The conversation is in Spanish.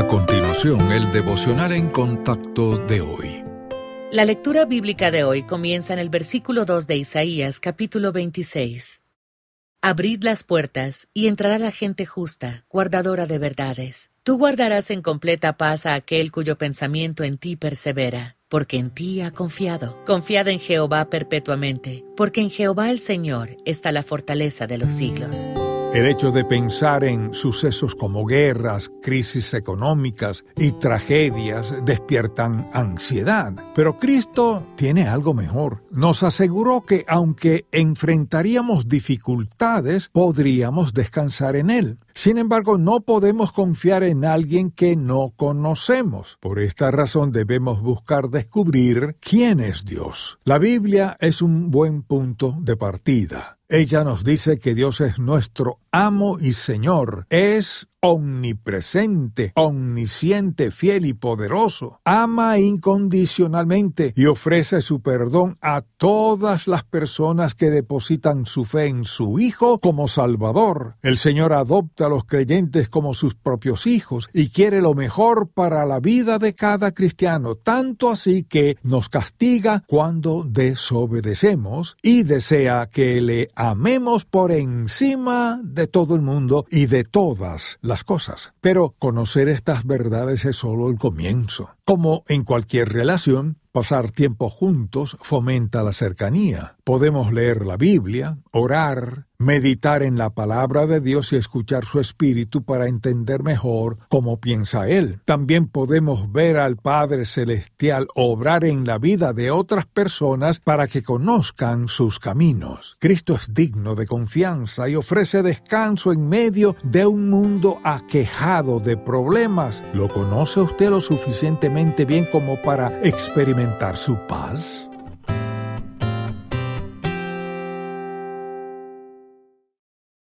A continuación, el devocional en contacto de hoy. La lectura bíblica de hoy comienza en el versículo 2 de Isaías capítulo 26. Abrid las puertas y entrará la gente justa, guardadora de verdades. Tú guardarás en completa paz a aquel cuyo pensamiento en ti persevera, porque en ti ha confiado. Confiad en Jehová perpetuamente, porque en Jehová el Señor está la fortaleza de los siglos. El hecho de pensar en sucesos como guerras, crisis económicas y tragedias despiertan ansiedad. Pero Cristo tiene algo mejor. Nos aseguró que aunque enfrentaríamos dificultades, podríamos descansar en Él. Sin embargo, no podemos confiar en alguien que no conocemos. Por esta razón debemos buscar descubrir quién es Dios. La Biblia es un buen punto de partida. Ella nos dice que Dios es nuestro amo y Señor. Es omnipresente, omnisciente, fiel y poderoso. Ama incondicionalmente y ofrece su perdón a todas las personas que depositan su fe en su Hijo como Salvador. El Señor adopta a los creyentes como sus propios hijos y quiere lo mejor para la vida de cada cristiano, tanto así que nos castiga cuando desobedecemos y desea que le amemos por encima de todo el mundo y de todas las cosas. Pero conocer estas verdades es solo el comienzo. Como en cualquier relación, Pasar tiempo juntos fomenta la cercanía. Podemos leer la Biblia, orar, meditar en la palabra de Dios y escuchar su espíritu para entender mejor cómo piensa Él. También podemos ver al Padre Celestial obrar en la vida de otras personas para que conozcan sus caminos. Cristo es digno de confianza y ofrece descanso en medio de un mundo aquejado de problemas. ¿Lo conoce usted lo suficientemente bien como para experimentar? su paz?